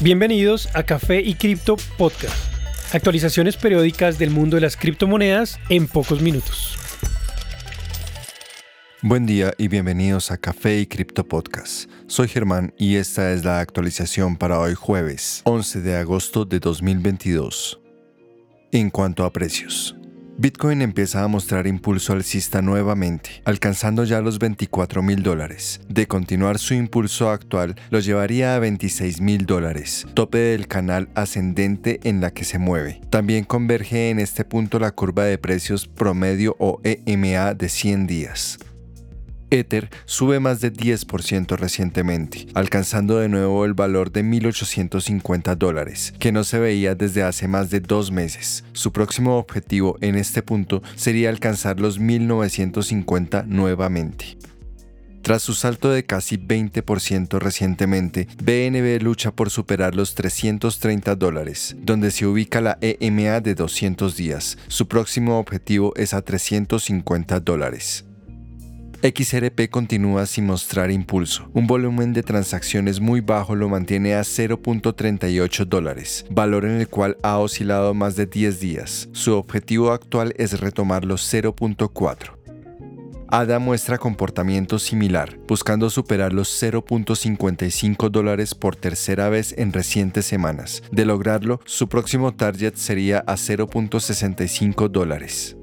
Bienvenidos a Café y Cripto Podcast. Actualizaciones periódicas del mundo de las criptomonedas en pocos minutos. Buen día y bienvenidos a Café y Cripto Podcast. Soy Germán y esta es la actualización para hoy jueves 11 de agosto de 2022. En cuanto a precios. Bitcoin empieza a mostrar impulso alcista nuevamente, alcanzando ya los 24 mil dólares. De continuar su impulso actual, lo llevaría a 26 mil dólares, tope del canal ascendente en la que se mueve. También converge en este punto la curva de precios promedio o EMA de 100 días. Ether sube más de 10% recientemente, alcanzando de nuevo el valor de 1.850 dólares, que no se veía desde hace más de dos meses. Su próximo objetivo en este punto sería alcanzar los 1.950 nuevamente. Tras su salto de casi 20% recientemente, BNB lucha por superar los 330 dólares, donde se ubica la EMA de 200 días. Su próximo objetivo es a 350 dólares. XRP continúa sin mostrar impulso. Un volumen de transacciones muy bajo lo mantiene a 0.38 dólares, valor en el cual ha oscilado más de 10 días. Su objetivo actual es retomar los 0.4. ADA muestra comportamiento similar, buscando superar los 0.55 dólares por tercera vez en recientes semanas. De lograrlo, su próximo target sería a 0.65 dólares.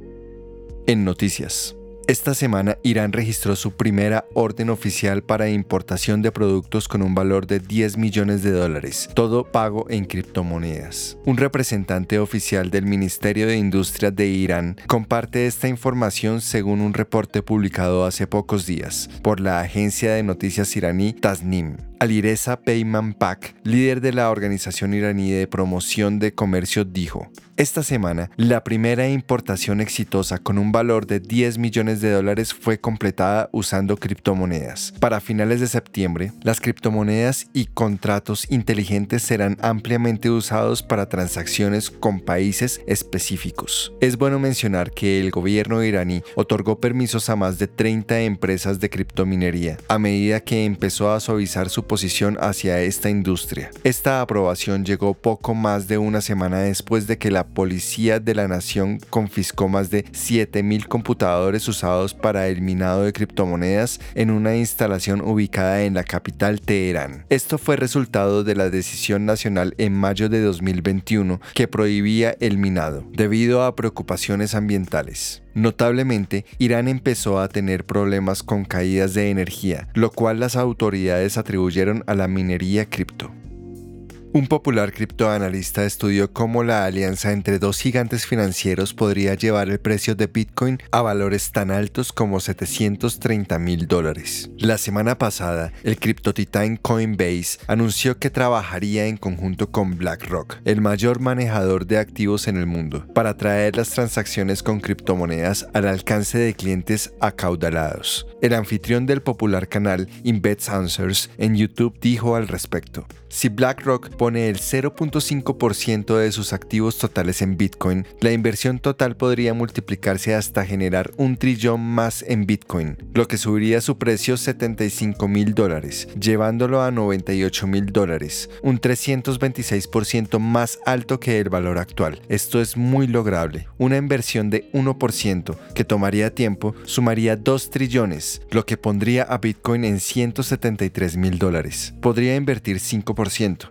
En noticias. Esta semana Irán registró su primera orden oficial para importación de productos con un valor de 10 millones de dólares, todo pago en criptomonedas. Un representante oficial del Ministerio de Industria de Irán comparte esta información según un reporte publicado hace pocos días por la agencia de noticias iraní Tasnim. Alireza Peyman Pak, líder de la organización iraní de promoción de comercio, dijo, esta semana, la primera importación exitosa con un valor de 10 millones de dólares fue completada usando criptomonedas. Para finales de septiembre, las criptomonedas y contratos inteligentes serán ampliamente usados para transacciones con países específicos. Es bueno mencionar que el gobierno iraní otorgó permisos a más de 30 empresas de criptominería a medida que empezó a suavizar su posición hacia esta industria. Esta aprobación llegó poco más de una semana después de que la Policía de la Nación confiscó más de 7.000 computadores usados para el minado de criptomonedas en una instalación ubicada en la capital Teherán. Esto fue resultado de la decisión nacional en mayo de 2021 que prohibía el minado, debido a preocupaciones ambientales. Notablemente, Irán empezó a tener problemas con caídas de energía, lo cual las autoridades a la minería cripto. Un popular criptoanalista estudió cómo la alianza entre dos gigantes financieros podría llevar el precio de Bitcoin a valores tan altos como 730 mil dólares. La semana pasada, el criptotitán Coinbase anunció que trabajaría en conjunto con BlackRock, el mayor manejador de activos en el mundo, para traer las transacciones con criptomonedas al alcance de clientes acaudalados. El anfitrión del popular canal Invest Answers en YouTube dijo al respecto, si BlackRock pone el 0.5% de sus activos totales en Bitcoin, la inversión total podría multiplicarse hasta generar un trillón más en Bitcoin, lo que subiría su precio 75 mil dólares, llevándolo a 98 mil dólares, un 326% más alto que el valor actual. Esto es muy lograble. Una inversión de 1% que tomaría tiempo sumaría 2 trillones, lo que pondría a Bitcoin en 173 mil dólares. Podría invertir 5%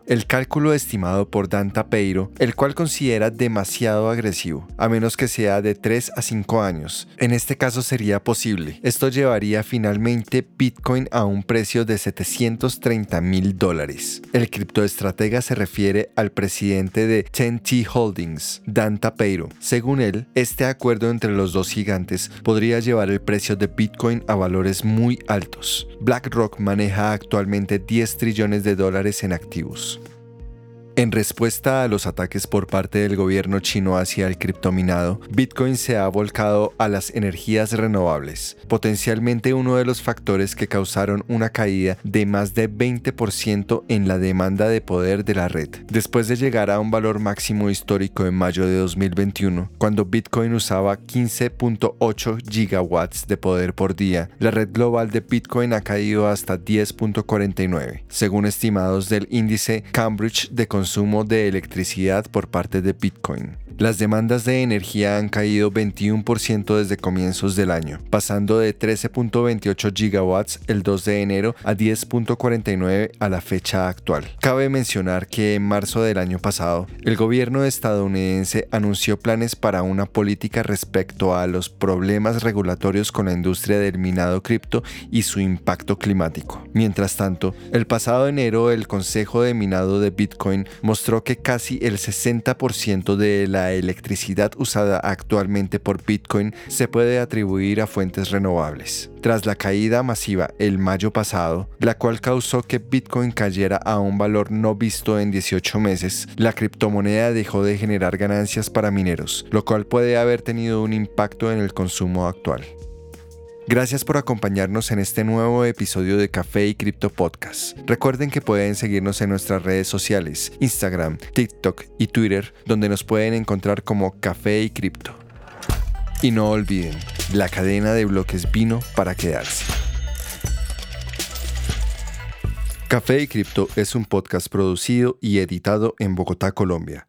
el cálculo estimado por Dan Tapeiro, el cual considera demasiado agresivo, a menos que sea de 3 a 5 años. En este caso sería posible. Esto llevaría finalmente Bitcoin a un precio de 730 mil dólares. El criptoestratega se refiere al presidente de 10T Holdings, Dan Tapeiro. Según él, este acuerdo entre los dos gigantes podría llevar el precio de Bitcoin a valores muy altos. BlackRock maneja actualmente 10 trillones de dólares en activos. Lácteos. En respuesta a los ataques por parte del gobierno chino hacia el criptominado, Bitcoin se ha volcado a las energías renovables, potencialmente uno de los factores que causaron una caída de más de 20% en la demanda de poder de la red, después de llegar a un valor máximo histórico en mayo de 2021, cuando Bitcoin usaba 15.8 gigawatts de poder por día, la red global de Bitcoin ha caído hasta 10.49, según estimados del índice Cambridge de consumo de electricidad por parte de Bitcoin. Las demandas de energía han caído 21% desde comienzos del año, pasando de 13.28 gigawatts el 2 de enero a 10.49 a la fecha actual. Cabe mencionar que en marzo del año pasado, el gobierno estadounidense anunció planes para una política respecto a los problemas regulatorios con la industria del minado cripto y su impacto climático. Mientras tanto, el pasado enero el Consejo de Minado de Bitcoin mostró que casi el 60% de la electricidad usada actualmente por Bitcoin se puede atribuir a fuentes renovables. Tras la caída masiva el mayo pasado, la cual causó que Bitcoin cayera a un valor no visto en 18 meses, la criptomoneda dejó de generar ganancias para mineros, lo cual puede haber tenido un impacto en el consumo actual. Gracias por acompañarnos en este nuevo episodio de Café y Cripto Podcast. Recuerden que pueden seguirnos en nuestras redes sociales, Instagram, TikTok y Twitter, donde nos pueden encontrar como Café y Cripto. Y no olviden, la cadena de bloques vino para quedarse. Café y Cripto es un podcast producido y editado en Bogotá, Colombia